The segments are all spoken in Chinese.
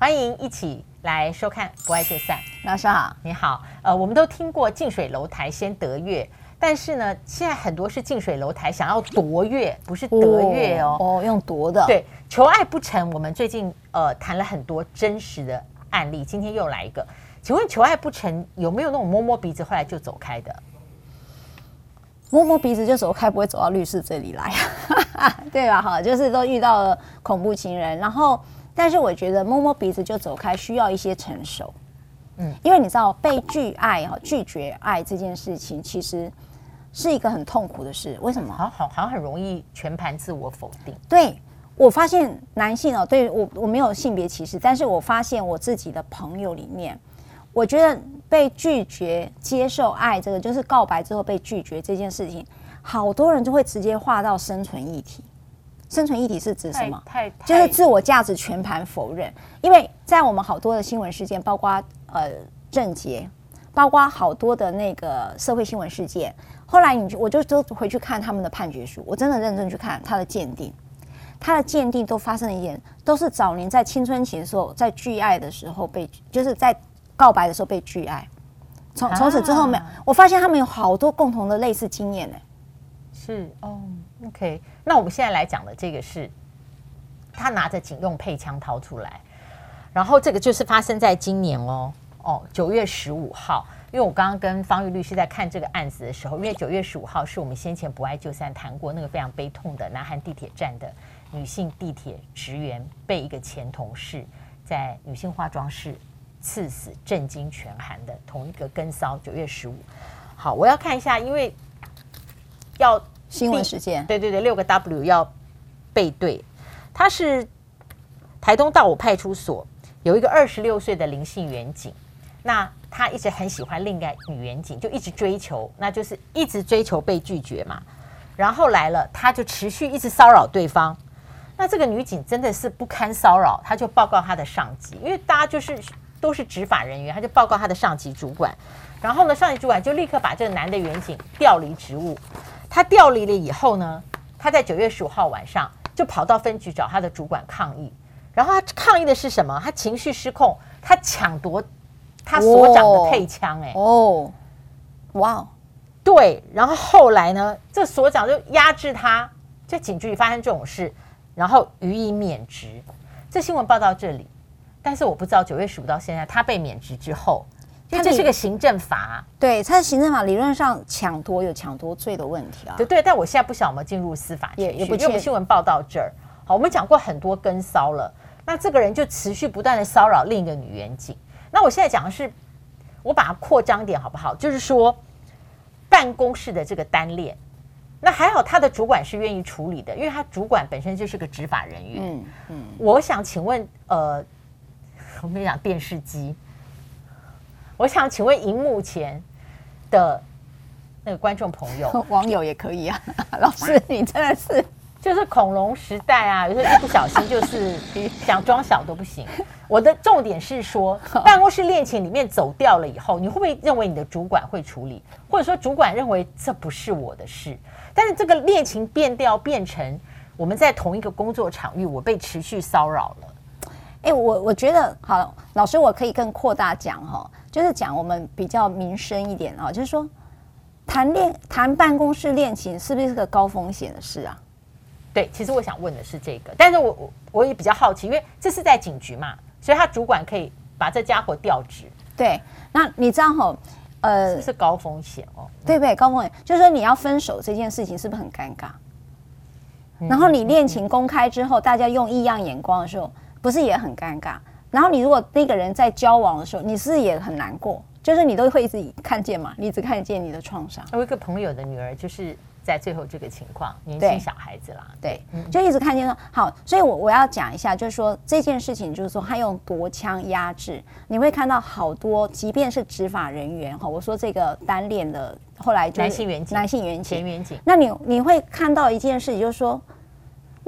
欢迎一起来收看《不爱就散》。老师好，你好。呃，我们都听过近水楼台先得月，但是呢，现在很多是近水楼台想要夺月，不是得月哦。哦，用夺的。对，求爱不成。我们最近呃谈了很多真实的案例，今天又来一个。请问求爱不成有没有那种摸摸鼻子后来就走开的？摸摸鼻子就走开，不会走到律师这里来，对吧？哈，就是都遇到了恐怖情人，然后。但是我觉得摸摸鼻子就走开需要一些成熟，嗯，因为你知道被拒爱哈拒绝爱这件事情其实是一个很痛苦的事。为什么？好好好像很容易全盘自我否定。对，我发现男性哦，对我我没有性别歧视，但是我发现我自己的朋友里面，我觉得被拒绝接受爱这个就是告白之后被拒绝这件事情，好多人就会直接划到生存议题。生存议题是指什么？就是自我价值全盘否认。因为在我们好多的新闻事件，包括呃政捷，包括好多的那个社会新闻事件，后来你我就都回去看他们的判决书，我真的认真去看他的鉴定，他的鉴定都发生了一点，都是早年在青春期的时候，在拒爱的时候被，就是在告白的时候被拒爱，从从此之后没有，我发现他们有好多共同的类似经验呢。是哦。OK，那我们现在来讲的这个是，他拿着警用配枪掏出来，然后这个就是发生在今年哦哦九月十五号，因为我刚刚跟方玉律师在看这个案子的时候，因为九月十五号是我们先前不爱就散谈过那个非常悲痛的南韩地铁站的女性地铁职员被一个前同事在女性化妆室刺死，震惊全韩的同一个跟骚。九月十五，好，我要看一下，因为要。新闻事件，对对对，六个 W 要背对。他是台东大武派出所有一个二十六岁的林姓员警，那他一直很喜欢另一个女员警，就一直追求，那就是一直追求被拒绝嘛。然后来了，他就持续一直骚扰对方。那这个女警真的是不堪骚扰，他就报告他的上级，因为大家就是都是执法人员，他就报告他的上级主管。然后呢，上级主管就立刻把这个男的员警调离职务。他调离了以后呢，他在九月十五号晚上就跑到分局找他的主管抗议，然后他抗议的是什么？他情绪失控，他抢夺他所长的配枪，哎，哦，哇，对，然后后来呢，这所长就压制他，在警局里发生这种事，然后予以免职。这新闻报到这里，但是我不知道九月十五到现在他被免职之后。它这是个行政法，对，它是行政法，理论上抢夺有抢夺罪的问题啊。对对，但我现在不晓得我们进入司法也也不因为我们新闻报道这儿。好，我们讲过很多跟骚了，那这个人就持续不断的骚扰另一个女员警。那我现在讲的是，我把它扩张点好不好？就是说办公室的这个单恋，那还好他的主管是愿意处理的，因为他主管本身就是个执法人员。嗯嗯，我想请问，呃，我们讲电视机。我想请问荧幕前的那个观众朋友，网友也可以啊。老师，你真的是就是恐龙时代啊，有时候一不小心就是 想装小都不行。我的重点是说，办公室恋情里面走掉了以后，你会不会认为你的主管会处理，或者说主管认为这不是我的事？但是这个恋情变调变成我们在同一个工作场域，我被持续骚扰了。哎，我我觉得好，老师我可以更扩大讲哈。就是讲我们比较民生一点啊，就是说谈恋谈办公室恋情是不是个高风险的事啊？对，其实我想问的是这个，但是我我我也比较好奇，因为这是在警局嘛，所以他主管可以把这家伙调职。对，那你知道吼，呃，这是高风险哦，对不对？高风险就是说你要分手这件事情是不是很尴尬？然后你恋情公开之后，大家用异样眼光的时候，不是也很尴尬？然后你如果那个人在交往的时候，你是也很难过，就是你都会一直看见嘛，你只看见你的创伤。我一个朋友的女儿就是在最后这个情况，年轻小孩子啦，对，就一直看见说好，所以我我要讲一下，就是说这件事情，就是说他用夺枪压制，你会看到好多，即便是执法人员哈，我说这个单恋的后来就男性员警，男性员警，前员警，那你你会看到一件事情，就是说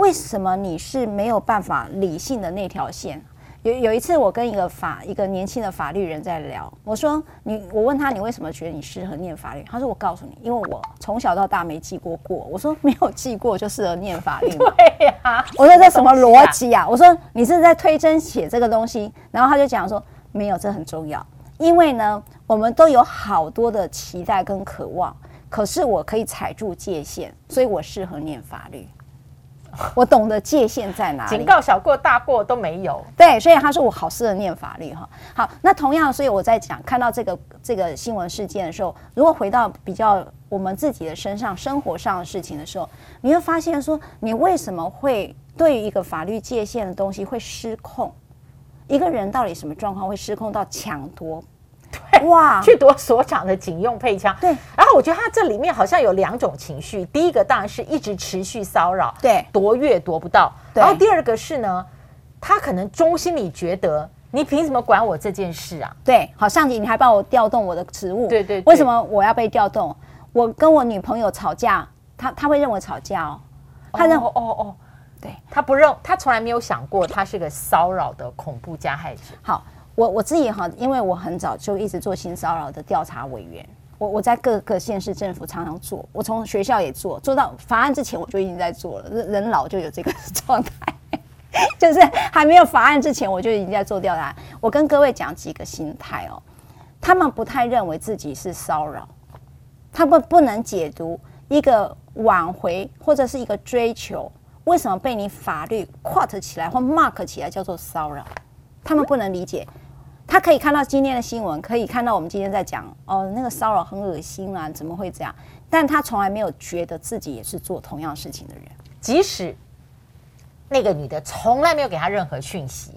为什么你是没有办法理性的那条线？有有一次，我跟一个法一个年轻的法律人在聊，我说你，我问他你为什么觉得你适合念法律？他说我告诉你，因为我从小到大没记过过。我说没有记过就适合念法律吗？对呀、啊。我说这什么逻辑啊？我说你是在推甄写这个东西，然后他就讲说没有，这很重要，因为呢，我们都有好多的期待跟渴望，可是我可以踩住界限，所以我适合念法律。我懂得界限在哪里，警告小过大过都没有。对，所以他说我好适合念法律哈。好，那同样，所以我在讲看到这个这个新闻事件的时候，如果回到比较我们自己的身上、生活上的事情的时候，你会发现说，你为什么会对于一个法律界限的东西会失控？一个人到底什么状况会失控到抢夺？对，哇，去夺所长的警用配枪。对，然后我觉得他这里面好像有两种情绪，第一个当然是一直持续骚扰，对，夺越夺不到。然后第二个是呢，他可能中心里觉得你凭什么管我这件事啊？对，好，上级你还帮我调动我的职务，对，对对，为什么我要被调动？我跟我女朋友吵架，他他会认为吵架哦，他认哦哦，对，他不认，他从来没有想过他是个骚扰的恐怖加害者。好。我我自己哈，因为我很早就一直做性骚扰的调查委员，我我在各个县市政府常常做，我从学校也做，做到法案之前我就已经在做了。人人老就有这个 状态，就是还没有法案之前我就已经在做调查。我跟各位讲几个心态哦，他们不太认为自己是骚扰，他们不能解读一个挽回或者是一个追求，为什么被你法律 quote 起来或 mark 起来叫做骚扰，他们不能理解。他可以看到今天的新闻，可以看到我们今天在讲哦，那个骚扰很恶心啊，怎么会这样？但他从来没有觉得自己也是做同样事情的人，即使那个女的从来没有给他任何讯息，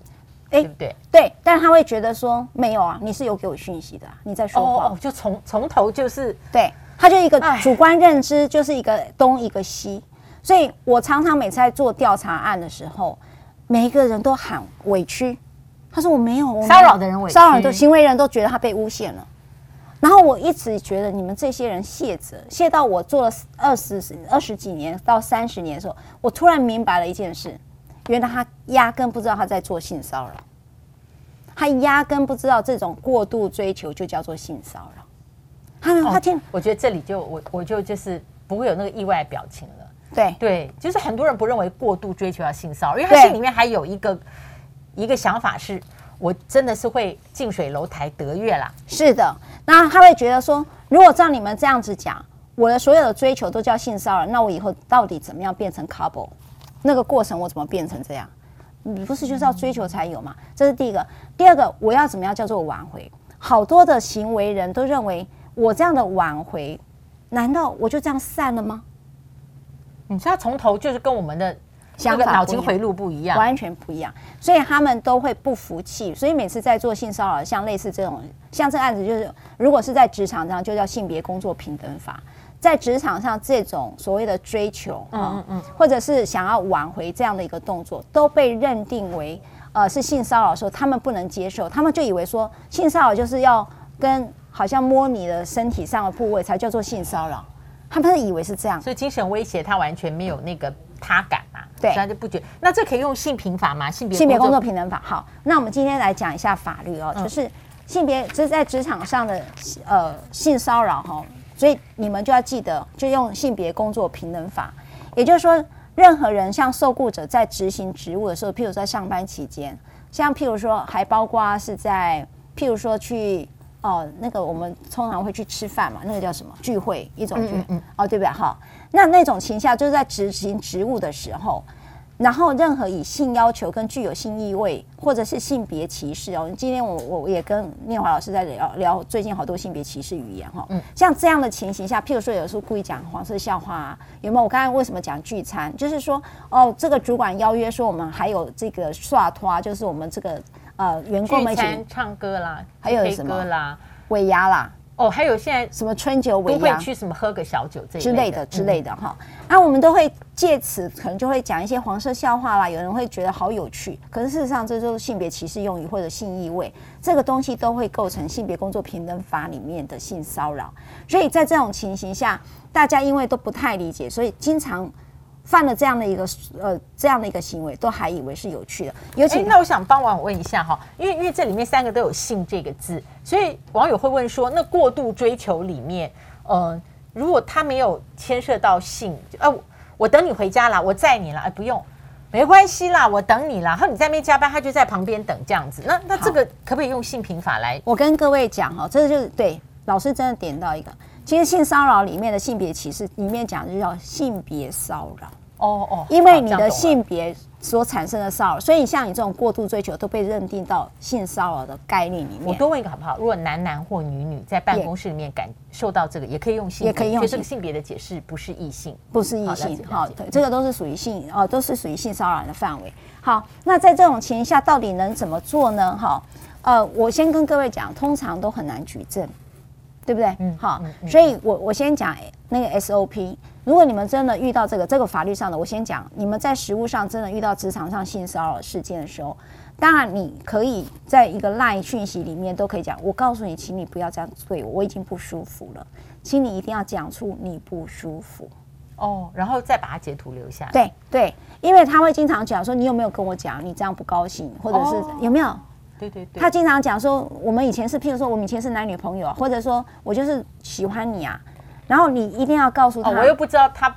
哎，对不对？对，但他会觉得说没有啊，你是有给我讯息的，你在说谎，哦，就从从头就是对，他就一个主观认知就是一个东一个西，所以我常常每次在做调查案的时候，每一个人都喊委屈。他说：“我没有，骚扰的人委屈，骚扰的行为人都觉得他被诬陷了。然后我一直觉得你们这些人卸责，卸到我做了二十二十几年到三十年的时候，我突然明白了一件事：原来他压根不知道他在做性骚扰，他压根不知道这种过度追求就叫做性骚扰。他他听，我觉得这里就我我就就是不会有那个意外表情了。对对，就是很多人不认为过度追求要性骚扰，因为他心里面还有一个。”一个想法是，我真的是会近水楼台得月啦。是的，那他会觉得说，如果照你们这样子讲，我的所有的追求都叫性骚扰，那我以后到底怎么样变成 couple？那个过程我怎么变成这样？你不是就是要追求才有吗？这是第一个。第二个，我要怎么样叫做挽回？好多的行为人都认为，我这样的挽回，难道我就这样散了吗？你知道，从头就是跟我们的。想法脑筋回路不一样，完全不一样，所以他们都会不服气。所以每次在做性骚扰，像类似这种，像这个案子，就是如果是在职场上，就叫性别工作平等法。在职场上，这种所谓的追求，嗯嗯嗯，或者是想要挽回这样的一个动作，都被认定为呃是性骚扰的时候，他们不能接受，他们就以为说性骚扰就是要跟好像摸你的身体上的部位才叫做性骚扰，他们以为是这样，所以精神威胁他完全没有那个他感。对，那就不觉得。那这可以用性平法吗？性别性别工作平等法。好，那我们今天来讲一下法律哦，嗯、就是性别，这是在职场上的呃性骚扰哈，所以你们就要记得，就用性别工作平等法。也就是说，任何人向受雇者在执行职务的时候，譬如在上班期间，像譬如说，还包括是在譬如说去哦，那个我们通常会去吃饭嘛，那个叫什么聚会一种聚，嗯嗯哦，对不对？哈。那那种情下就是在执行职务的时候，然后任何以性要求跟具有性意味或者是性别歧视哦，今天我我也跟念华老师在聊聊最近好多性别歧视语言哈，嗯，像这样的情形下，譬如说有时候故意讲黄色笑话啊，有没有？我刚才为什么讲聚餐？就是说哦，这个主管邀约说我们还有这个刷拖，就是我们这个呃员工们一起唱歌啦，还有什么啦，尾牙啦。哦，还有现在什么春酒尾牙，都会去什么喝个小酒这之类的之类的哈。那我们都会借此可能就会讲一些黄色笑话啦，有人会觉得好有趣。可是事实上，这就是性别歧视用语或者性意味，这个东西都会构成性别工作平等法里面的性骚扰。所以在这种情形下，大家因为都不太理解，所以经常犯了这样的一个呃这样的一个行为，都还以为是有趣的。尤其那我想帮网友问一下哈，因为因为这里面三个都有“性”这个字，所以网友会问说，那过度追求里面，呃，如果他没有牵涉到性，呃，我等你回家啦，我载你啦，哎，不用，没关系啦，我等你啦。然后你在那边加班，他就在旁边等这样子。那那这个可不可以用性平法来？我跟各位讲哈，这个就是对老师真的点到一个。其实性骚扰里面的性别歧视里面讲的就叫性别骚扰哦哦，因为你的性别所产生的骚扰，所以像你这种过度追求都被认定到性骚扰的概念里面。我多问一个好不好？如果男男或女女在办公室里面感受到这个，也可以用性，也可以用这个性别的解释不是异性，不是异性。好，对，这个都是属于性哦，都是属于性骚扰的范围。好，那在这种情况下，到底能怎么做呢？哈，呃，我先跟各位讲，通常都很难举证。对不对？嗯，好，所以我我先讲那个 SOP。如果你们真的遇到这个这个法律上的，我先讲，你们在实务上真的遇到职场上性骚扰事件的时候，当然你可以在一个 LINE 讯息里面都可以讲，我告诉你，请你不要这样对我，我已经不舒服了，请你一定要讲出你不舒服哦，然后再把它截图留下来。对对，因为他会经常讲说，你有没有跟我讲你这样不高兴，或者是有没有？对对对，他经常讲说，我们以前是，譬如说，我们以前是男女朋友，或者说我就是喜欢你啊，然后你一定要告诉他，哦，我又不知道他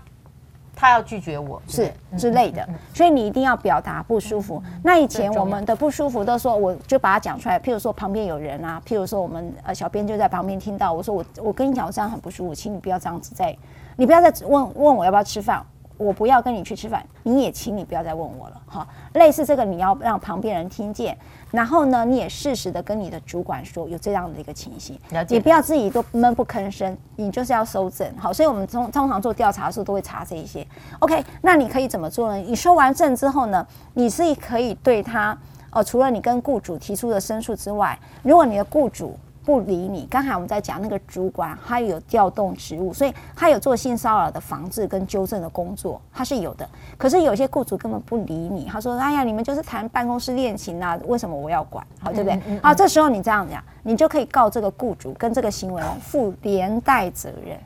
他要拒绝我是之类的，所以你一定要表达不舒服。那以前我们的不舒服都说，我就把它讲出来，譬如说旁边有人啊，譬如说我们呃小编就在旁边听到，我说我我跟你讲，我这样很不舒服，请你不要这样子在，你不要再问问我要不要吃饭。我不要跟你去吃饭，你也请你不要再问我了，哈。类似这个，你要让旁边人听见，然后呢，你也适时的跟你的主管说有这样的一个情形，你不要自己都闷不吭声，你就是要收证，好。所以我们通通常做调查的时候都会查这一些。OK，那你可以怎么做呢？你收完证之后呢，你是可以对他，哦、呃，除了你跟雇主提出的申诉之外，如果你的雇主。不理你。刚才我们在讲那个主管，他有调动职务，所以他有做性骚扰的防治跟纠正的工作，他是有的。可是有些雇主根本不理你，他说：“哎呀，你们就是谈办公室恋情啊，为什么我要管？好，对不对？好、嗯嗯嗯，这时候你这样讲，你就可以告这个雇主跟这个行为人负连带责任，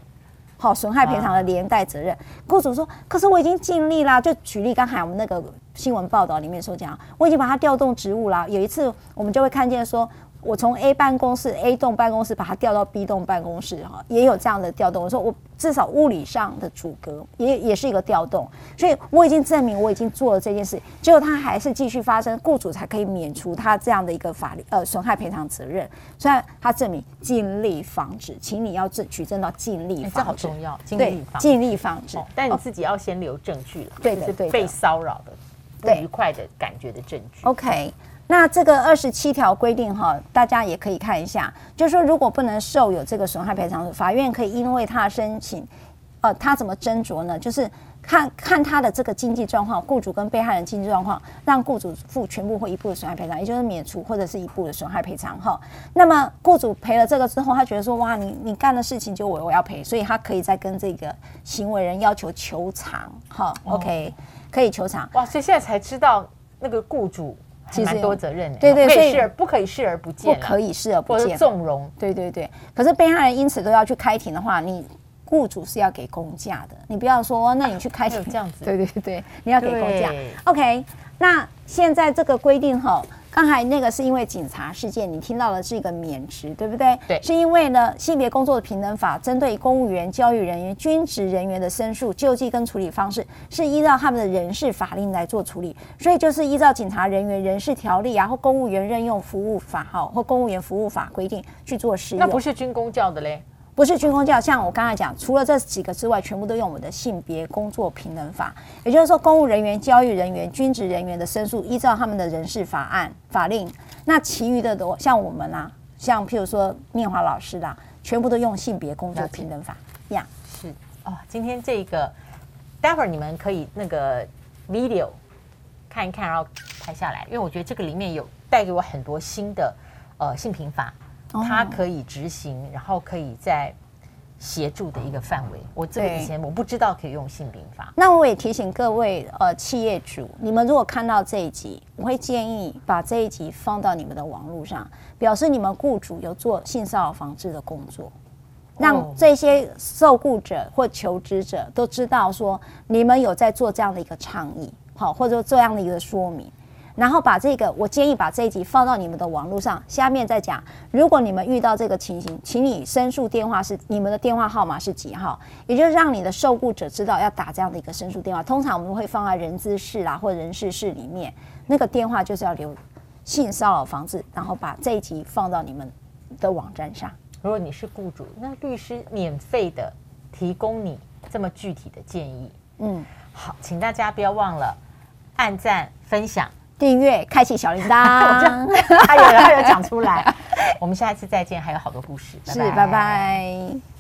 好，损害赔偿的连带责任。雇主说：可是我已经尽力啦。就举例刚才我们那个新闻报道里面说讲，我已经把他调动职务啦。有一次我们就会看见说。我从 A 办公室 A 栋办公室把它调到 B 栋办公室哈，也有这样的调动。我说我至少物理上的阻隔也也是一个调动，所以我已经证明我已经做了这件事，结果他还是继续发生，雇主才可以免除他这样的一个法律呃损害赔偿责任。虽然他证明尽力防止，请你要证取证到尽力防止，这好重要，尽力防尽力防止，但你自己要先留证据了，对的，对被骚扰的不愉快的感觉的证据。OK。那这个二十七条规定哈，大家也可以看一下，就是说如果不能受有这个损害赔偿，法院可以因为他申请，呃，他怎么斟酌呢？就是看看他的这个经济状况，雇主跟被害人经济状况，让雇主付全部或一部的损害赔偿，也就是免除或者是一部的损害赔偿哈。那么雇主赔了这个之后，他觉得说哇，你你干的事情就我我要赔，所以他可以再跟这个行为人要求求偿哈。OK，可以求偿。哇，所以现在才知道那个雇主。其实蛮多责任的，对对，所以不可以视而不见，不可以视而不见，纵容，对对对。可是被害人因此都要去开庭的话，你雇主是要给公价的，你不要说，那你去开庭这样子，对对对，你要给公价。OK，那现在这个规定哈。刚才那个是因为警察事件，你听到的是一个免职，对不对？对，是因为呢，性别工作的平等法针对公务员、教育人员、军职人员的申诉、救济跟处理方式，是依照他们的人事法令来做处理，所以就是依照警察人员人事条例啊，或公务员任用服务法哈，或公务员服务法规定去做适用。那不是军公教的嘞？不是军公教，像我刚才讲，除了这几个之外，全部都用我们的性别工作平等法。也就是说，公务人员、教育人员、军职人员的申诉，依照他们的人事法案法令；那其余的都像我们啊，像譬如说念华老师啦，全部都用性别工作平等法。呀，是哦。今天这个，待会儿你们可以那个 video 看一看，然后拍下来，因为我觉得这个里面有带给我很多新的呃性平法。它可以执行，然后可以在协助的一个范围。我这个以前我不知道可以用性平法。那我也提醒各位呃企业主，你们如果看到这一集，我会建议把这一集放到你们的网络上，表示你们雇主有做性骚扰防治的工作。让这些受雇者或求职者都知道说，你们有在做这样的一个倡议，好，或者说这样的一个说明。然后把这个，我建议把这一集放到你们的网络上。下面再讲，如果你们遇到这个情形，请你申诉电话是你们的电话号码是几号，也就是让你的受雇者知道要打这样的一个申诉电话。通常我们会放在人资室啦或人事室里面，那个电话就是要留性骚扰防治，然后把这一集放到你们的网站上。如果你是雇主，那律师免费的提供你这么具体的建议。嗯，好，请大家不要忘了按赞分享。订阅，开启小铃铛。他有他有讲出来。我们下一次再见，还有好多故事。是，拜拜。拜拜。